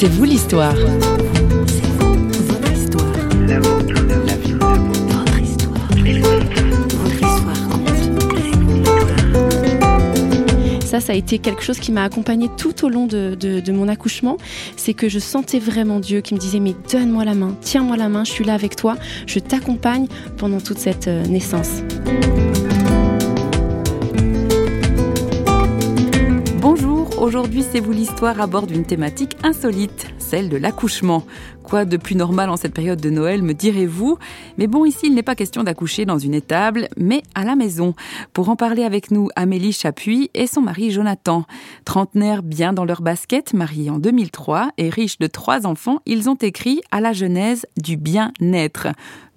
C'est vous l'histoire. Ça, ça a été quelque chose qui m'a accompagnée tout au long de, de mon accouchement. C'est que je sentais vraiment Dieu qui me disait Mais donne-moi la main, tiens-moi la main, je suis là avec toi, je t'accompagne pendant toute cette euh, naissance. Aujourd'hui c'est vous l'histoire à bord d'une thématique insolite, celle de l'accouchement. Quoi de plus normal en cette période de Noël, me direz-vous Mais bon, ici, il n'est pas question d'accoucher dans une étable, mais à la maison. Pour en parler avec nous, Amélie Chapuis et son mari Jonathan. Trentenaires bien dans leur basket, mariés en 2003 et riches de trois enfants, ils ont écrit à la genèse du bien-être.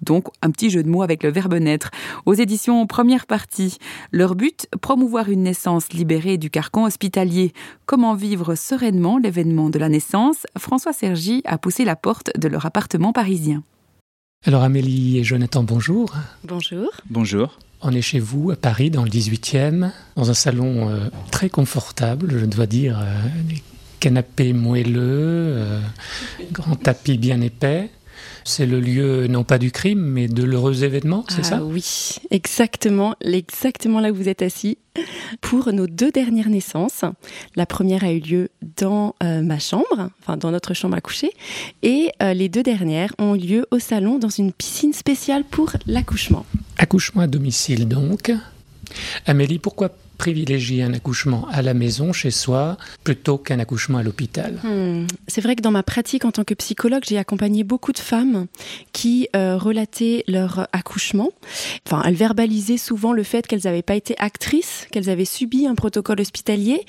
Donc, un petit jeu de mots avec le verbe naître. Aux éditions première partie. Leur but, promouvoir une naissance libérée du carcan hospitalier. Comment vivre sereinement l'événement de la naissance? François Sergi a poussé la porte de leur appartement parisien. Alors Amélie et Jonathan, bonjour. Bonjour. Bonjour. On est chez vous à Paris, dans le 18e, dans un salon euh, très confortable, je dois dire, euh, des canapés moelleux, euh, grand tapis bien épais. C'est le lieu non pas du crime, mais de l'heureux événement, c'est ah ça Oui, exactement, exactement là où vous êtes assis. Pour nos deux dernières naissances, la première a eu lieu dans euh, ma chambre, enfin dans notre chambre à coucher, et euh, les deux dernières ont eu lieu au salon dans une piscine spéciale pour l'accouchement. Accouchement à domicile donc. Amélie, pourquoi privilégier un accouchement à la maison, chez soi, plutôt qu'un accouchement à l'hôpital? Hmm. C'est vrai que dans ma pratique en tant que psychologue, j'ai accompagné beaucoup de femmes qui euh, relataient leur accouchement. Enfin, elles verbalisaient souvent le fait qu'elles n'avaient pas été actrices, qu'elles avaient subi un protocole hospitalier.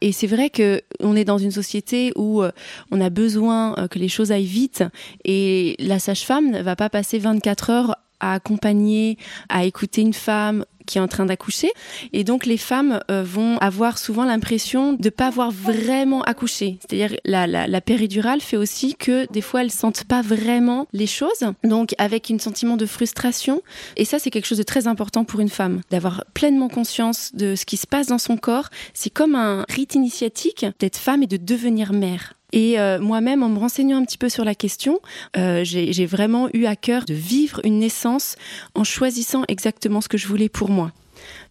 Et c'est vrai que on est dans une société où euh, on a besoin euh, que les choses aillent vite et la sage-femme ne va pas passer 24 heures à accompagner, à écouter une femme qui est en train d'accoucher. Et donc les femmes euh, vont avoir souvent l'impression de ne pas avoir vraiment accouché. C'est-à-dire la, la, péridurale fait aussi que des fois elles sentent pas vraiment les choses. Donc avec un sentiment de frustration. Et ça c'est quelque chose de très important pour une femme, d'avoir pleinement conscience de ce qui se passe dans son corps. C'est comme un rite initiatique d'être femme et de devenir mère. Et euh, moi-même, en me renseignant un petit peu sur la question, euh, j'ai vraiment eu à cœur de vivre une naissance en choisissant exactement ce que je voulais pour moi.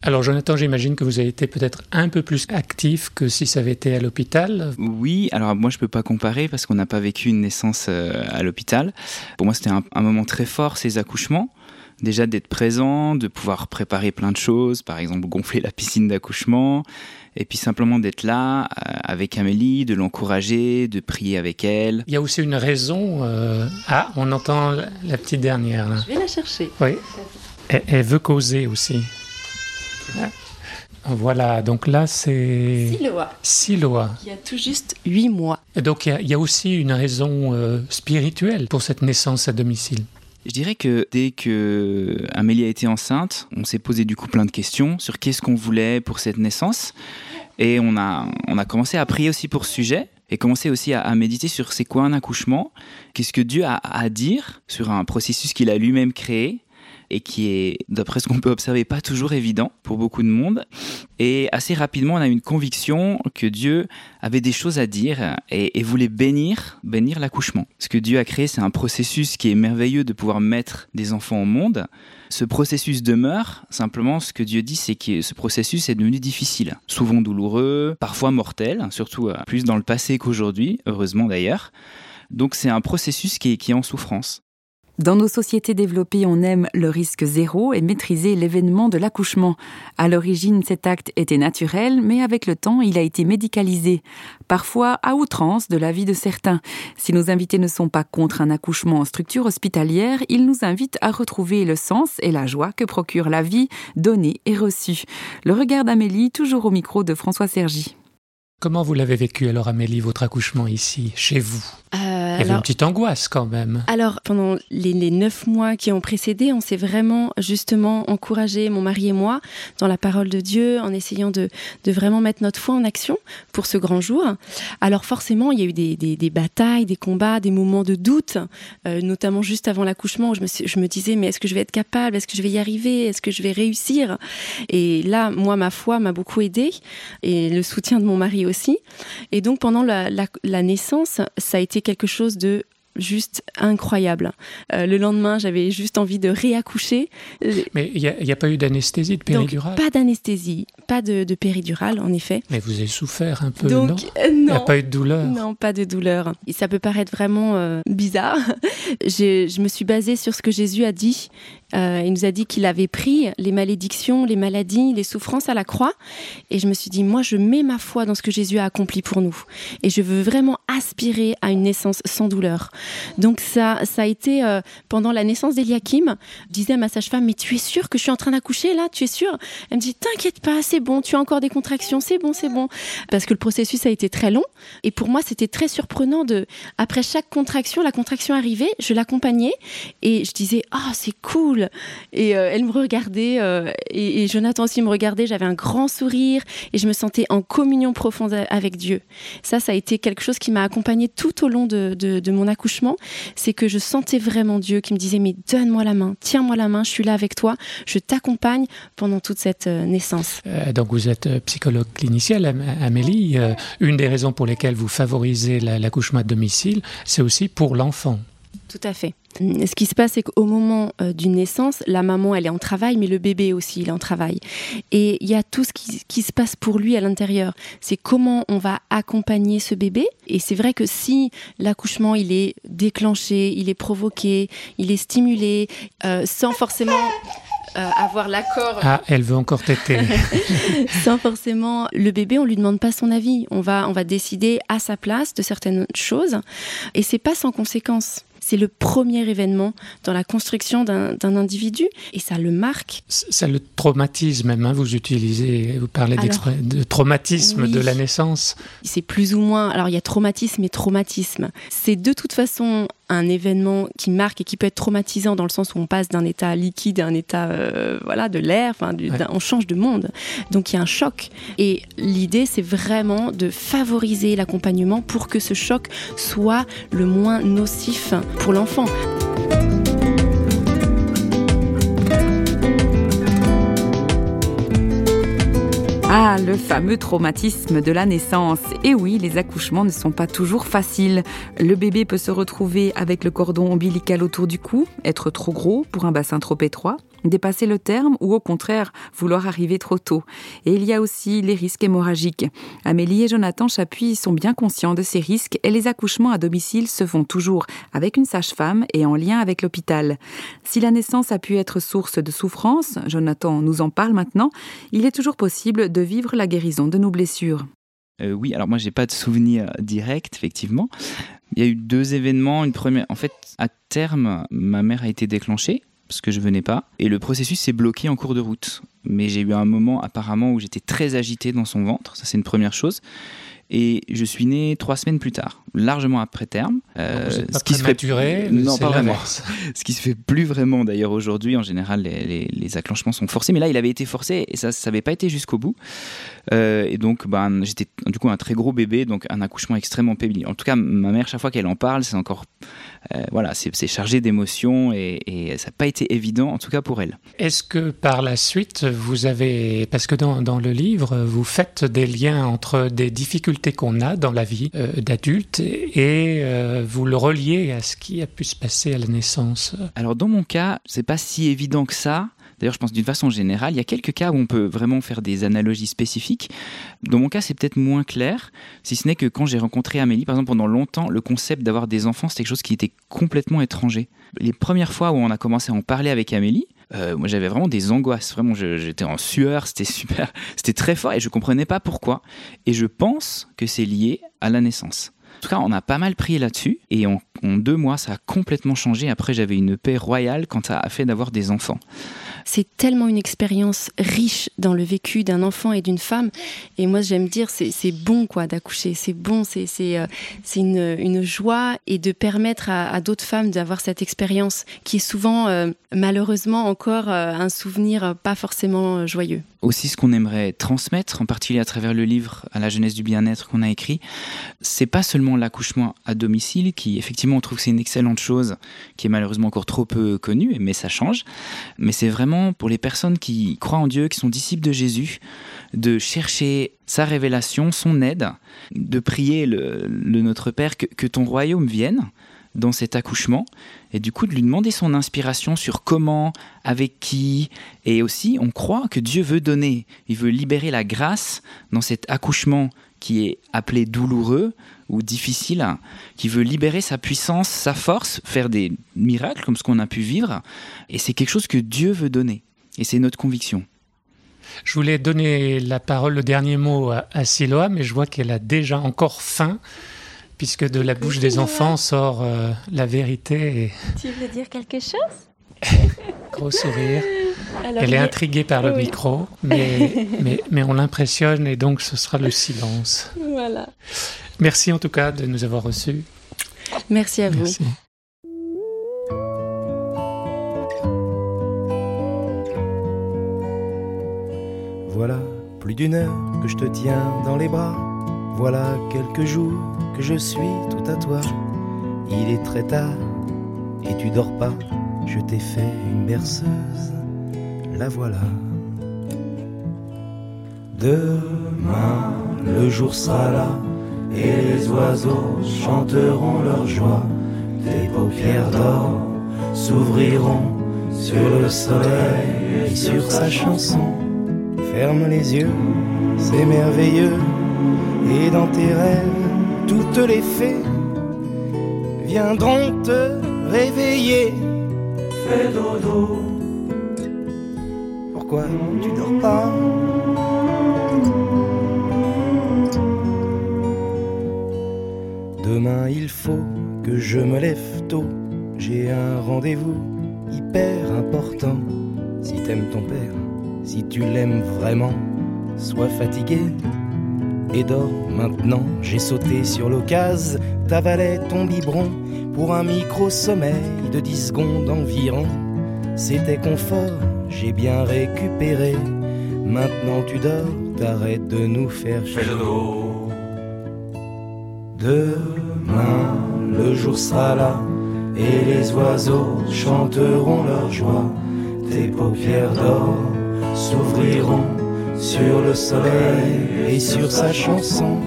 Alors Jonathan, j'imagine que vous avez été peut-être un peu plus actif que si ça avait été à l'hôpital. Oui, alors moi je peux pas comparer parce qu'on n'a pas vécu une naissance euh, à l'hôpital. Pour moi c'était un, un, moment très fort ces accouchements. Déjà d'être présent, de pouvoir préparer plein de choses, par exemple gonfler la piscine d'accouchement, et puis simplement d'être là euh, avec Amélie, de l'encourager, de prier avec elle. Il y a aussi une raison. Euh... Ah, on entend la petite dernière. Là. Je vais la chercher. Oui. Elle, elle veut causer aussi. Voilà, donc là c'est... Siloa. Siloa. Qui a tout juste 8 mois. Et donc il y, a, il y, a aussi une raison euh, spirituelle pour cette naissance à domicile. Je dirais que dès que Amélie a été enceinte, on s'est posé du coup plein de questions sur qu'est-ce qu'on voulait pour cette naissance. Et on a, on a commencé à prier aussi pour ce sujet et commencé aussi à, à méditer sur c'est quoi un accouchement, qu'est-ce que Dieu a à dire sur un processus qu'il a lui-même créé et qui est, d'après ce qu'on peut observer, pas toujours évident pour beaucoup de monde. Et assez rapidement, on a une conviction que Dieu avait des choses à dire et, voulait bénir, bénir l'accouchement. Ce que Dieu a créé, c'est un processus qui est merveilleux de pouvoir mettre des enfants au monde. Ce processus demeure, simplement ce que Dieu dit, c'est que ce processus est devenu difficile, souvent douloureux, parfois mortel, surtout plus dans le passé qu'aujourd'hui, heureusement d'ailleurs. Donc c'est un processus qui est, qui est en souffrance. Dans nos sociétés développées, on aime le risque zéro et maîtriser l'événement de l'accouchement. À l'origine, cet acte était naturel, mais avec le temps, il a été médicalisé, parfois à outrance de la vie de certains. Si nos invités ne sont pas contre un accouchement en structure hospitalière, ils nous invitent à retrouver le sens et la joie que procure la vie donnée et reçue. Le regard d'Amélie, toujours au micro de François Sergi. Comment vous l'avez vécu alors Amélie, votre accouchement ici, chez vous? Euh, Il y avait alors, une petite angoisse quand même. Alors, pendant les, les neuf mois qui ont précédé, on s'est vraiment justement encouragé, mon mari et moi, dans la parole de Dieu, en essayant de, de vraiment mettre notre foi en action pour ce grand jour. Alors forcément, il y a eu des, des, des batailles, des combats, des moments de doute, euh, notamment juste avant l'accouchement, où je me, je me disais, mais est-ce que je vais être capable? Est-ce que je vais y arriver? Est-ce que je vais réussir? Et là, moi, ma foi m'a beaucoup aidée, et le soutien de mon mari travailler aussi. Et donc pendant la, la naissance, ça a été quelque chose de juste incroyable. Euh, le lendemain, j'avais juste envie de réaccoucher. Mais il n'y a, pas eu d'anesthésie, de péridurale? Pas d'anesthésie, pas de, de, péridurale, en effet. Mais vous avez souffert un peu, Donc, non? euh, Il n'y a pas eu de douleur? Non, pas de douleur. Ça peut paraître vraiment euh, bizarre. je me suis basée sur ce que Jésus a dit euh, il nous a dit qu'il avait pris les malédictions, les maladies, les souffrances à la croix. Et je me suis dit, moi, je mets ma foi dans ce que Jésus a accompli pour nous. Et je veux vraiment aspirer à une naissance sans douleur. Donc ça, ça a été pendant la naissance d'Eliakim. Je disais à ma sage-femme, mais tu es sûre que je suis en train d'accoucher là? Tu es sûre? Elle me dit, t'inquiète pas, c'est bon, tu as encore des contractions, c'est bon, c'est bon. Parce que le processus a été très long. Et pour moi, c'était très surprenant de, après chaque contraction, la contraction arrivait, je l'accompagnais et je disais, oh, c'est cool et euh, elle me regardait, euh, et, Jonathan aussi me regardait. J'avais un grand sourire et je me sentais en communion profonde avec Dieu. Ça, ça a été quelque chose qui m'a accompagnée tout au long de, de mon accouchement. C'est que je sentais vraiment Dieu qui me disait Mais donne-moi la main, tiens-moi la main, je suis là avec toi, je t'accompagne pendant toute cette euh, naissance. Donc, vous êtes psychologue clinicienne, Amélie. une des raisons pour lesquelles vous favorisez l'accouchement à domicile, c'est aussi pour l'enfant. Tout à fait. Ce qui se passe, c'est qu'au moment euh, d'une naissance, la maman, elle est en travail, mais le bébé aussi, il est en travail. Et il y a tout ce qui, se passe pour lui à l'intérieur. C'est comment on va accompagner ce bébé. Et c'est vrai que si l'accouchement, il est déclenché, il est provoqué, il est stimulé, euh, sans forcément... Euh, avoir l'accord. Ah, elle veut encore téter. Sans forcément, le bébé, on lui demande pas son avis. On va, on va décider à sa place de certaines choses, et c'est pas sans conséquence c'est le premier événement dans la construction d'un individu et ça le marque. C'est le traumatisme même, hein, vous utilisez, vous parlez de traumatisme de la naissance. C'est plus ou moins, alors il y a traumatisme et traumatisme. C'est de toute façon un événement qui marque et qui peut être traumatisant dans le sens où on passe d'un état liquide à un état euh, voilà de l'air, enfin on change de monde. Donc il y a un choc et l'idée c'est vraiment de favoriser l'accompagnement pour que ce choc soit le moins nocif pour l'enfant. Ah, le fameux traumatisme de la naissance. Et oui, les accouchements ne sont pas toujours faciles. Le bébé peut se retrouver avec le cordon ombilical autour du cou, être trop gros pour un bassin trop étroit, dépasser le terme ou au contraire vouloir arriver trop tôt. Et il y a aussi les risques hémorragiques. Amélie et Jonathan Chapuis sont bien conscients de ces risques et les accouchements à domicile se font toujours avec une sage-femme et en lien avec l'hôpital. Si la naissance a pu être source de souffrance, Jonathan nous en parle maintenant, il est toujours possible de vivre la guérison de nos blessures. Euh, oui, alors moi j'ai pas de souvenir direct, effectivement. Il y a eu deux événements. Une première, en fait, à terme, ma mère a été déclenchée parce que je venais pas. Et le processus s'est bloqué en cours de route. Mais j'ai eu un moment apparemment où j'étais très agité dans son ventre, ça c'est une première chose. Et je suis né trois semaines plus tard, largement après terme. Euh, ce qui se fait non pas vraiment. ce qui se fait plus vraiment d'ailleurs aujourd'hui. En général, les, les, acclenchements sont forcés, mais là, il avait été forcé et ça, ça n'avait pas été jusqu'au bout. Euh, et donc, ben, j'étais du coup un très gros bébé, donc un accouchement extrêmement pénible. En tout cas, ma mère, chaque fois qu'elle en parle, c'est encore euh, voilà, c'est chargé d'émotions et, ça n'a pas été évident, en tout cas pour elle. Est-ce que par la suite, vous avez, parce que dans, dans, le livre, vous faites des liens entre des difficultés qu'on a dans la vie euh, d'adulte et euh, vous le reliez à ce qui a pu se passer à la naissance Alors dans mon cas, c'est pas si évident que ça. D'ailleurs, je pense d'une façon générale, il y a quelques cas où on peut vraiment faire des analogies spécifiques. Dans mon cas, c'est peut-être moins clair, si ce n'est que quand j'ai rencontré Amélie, par exemple, pendant longtemps, le concept d'avoir des enfants, c'était quelque chose qui était complètement étranger. Les premières fois où on a commencé à en parler avec Amélie, euh, moi j'avais vraiment des angoisses, vraiment j'étais en sueur, c'était super, c'était très fort et je comprenais pas pourquoi. Et je pense que c'est lié à la naissance. En tout cas, on a pas mal pris là-dessus et en, en, deux mois, ça a complètement changé. Après, j'avais une paix royale quand ça a fait d'avoir des enfants c'est tellement une expérience riche dans le vécu d'un enfant et d'une femme. Et moi, j'aime dire, c'est bon quoi d'accoucher, c'est bon, c'est euh, une, joie et de permettre à, d'autres femmes d'avoir cette expérience qui est souvent, euh, malheureusement, encore euh, un souvenir pas forcément joyeux. Aussi, ce qu'on aimerait transmettre, en particulier à travers le livre à la jeunesse du bien-être qu'on a écrit, c'est pas seulement l'accouchement à domicile, qui effectivement on trouve que c'est une excellente chose, qui est malheureusement encore trop peu connue, mais ça change, mais c'est vraiment pour les personnes qui croient en Dieu, qui sont disciples de Jésus, de chercher sa révélation, son aide, de prier le, Notre Père que, ton royaume vienne dans cet accouchement, et du coup de lui demander son inspiration sur comment, avec qui, et aussi on croit que Dieu veut donner, il veut libérer la grâce dans cet accouchement qui est appelé douloureux ou difficile, qui veut libérer sa puissance, sa force, faire des miracles comme ce qu'on a pu vivre, et c'est quelque chose que Dieu veut donner, et c'est notre conviction. Je voulais donner la parole, le dernier mot à, Siloa, mais je vois qu'elle a déjà encore faim, puisque de la bouche des enfants sort euh, la vérité. Tu veux dire quelque chose? Gros sourire. Elle est intriguée par le micro, mais, mais, mais on l'impressionne et donc ce sera le silence. Voilà. Merci en tout cas de nous avoir reçus. Merci à vous. Voilà plus d'une heure que je te tiens dans les bras. Voilà quelques jours que je suis tout à toi. Il est très tard et tu dors pas. Je t'ai fait une berceuse, la voilà. Demain, le jour sera là et les oiseaux chanteront leur joie. Tes paupières d'or s'ouvriront sur le soleil et sur sa chanson. Ferme les yeux, c'est merveilleux. Et dans tes rêves, toutes les fées viendront te réveiller. Pourquoi tu dors pas? Demain il faut que je me lève tôt. J'ai un rendez-vous hyper important. Si t'aimes ton père, si tu l'aimes vraiment, sois fatigué et dors maintenant. J'ai sauté sur l'occasion, t'avalais ton biberon pour un micro-sommeil de 10 secondes environ. C'était confort, j'ai bien récupéré. Maintenant tu dors, t'arrêtes de nous faire chier. Demain, le jour sera là et les oiseaux chanteront leur joie. Tes paupières d'or s'ouvriront sur le soleil et sur sa chanson.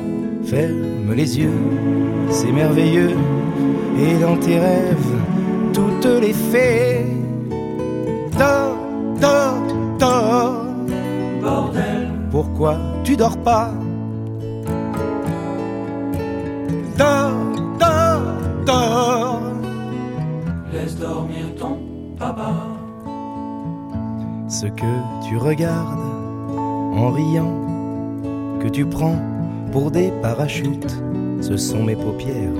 Ferme les yeux, c'est merveilleux. Et dans tes rêves, toutes les fées. Dors, dors, dors. Bordel. Pourquoi tu dors pas? Dors, dors, dors. Laisse dormir ton papa ce que tu regardes en riant, que tu prends pour des parachutes, ce sont mes paupières.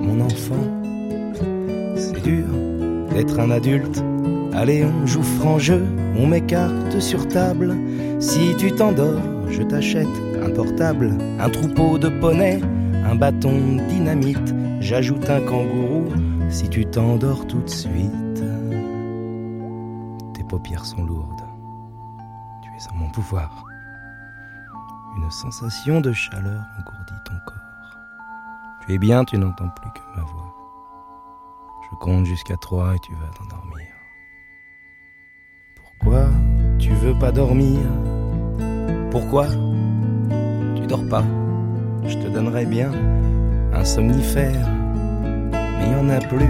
Mon enfant, dur d'être un adulte. Allez, on joue franc jeu, on m'écarte sur table. Si tu t'endors, je t'achète un portable, un troupeau de poneys, un bâton dynamite. J'ajoute un kangourou si tu t'endors tout de suite paupières sont lourdes. Tu es en mon pouvoir. Une sensation de chaleur engourdit ton corps. Tu es bien, tu n'entends plus que ma voix. Compte jusqu'à trois et tu vas t'endormir. Pourquoi tu veux pas dormir? Pourquoi tu dors pas? Je te donnerais bien un somnifère, mais il n'y en a plus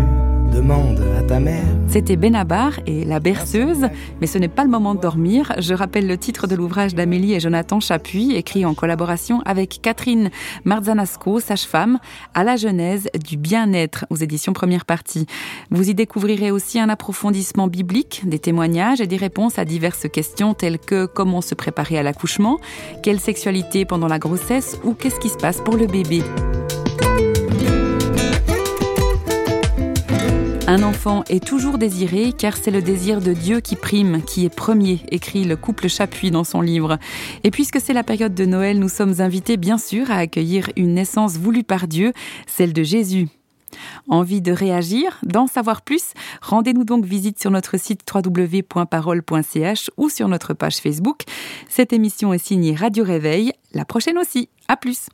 demande à ta mère. C'était Benabar et La berceuse, mais ce n'est pas le moment de dormir. Je rappelle le titre de l'ouvrage d'Amélie et Jonathan Chapuis, écrit en collaboration avec Catherine Marzanasco, sage-femme, à la genèse du bien-être aux éditions première partie. Vous y découvrirez aussi un approfondissement biblique, des témoignages et des réponses à diverses questions telles que comment se préparer à l'accouchement, quelle sexualité pendant la grossesse ou qu'est-ce qui se passe pour le bébé. Un enfant est toujours désiré car c'est le désir de Dieu qui prime, qui est premier, écrit le couple Chapuis dans son livre. Et puisque c'est la période de Noël, nous sommes invités bien sûr à accueillir une naissance voulue par Dieu, celle de Jésus. Envie de réagir, d'en savoir plus Rendez-nous donc visite sur notre site www.parole.ch ou sur notre page Facebook. Cette émission est signée Radio Réveil, la prochaine aussi. À plus.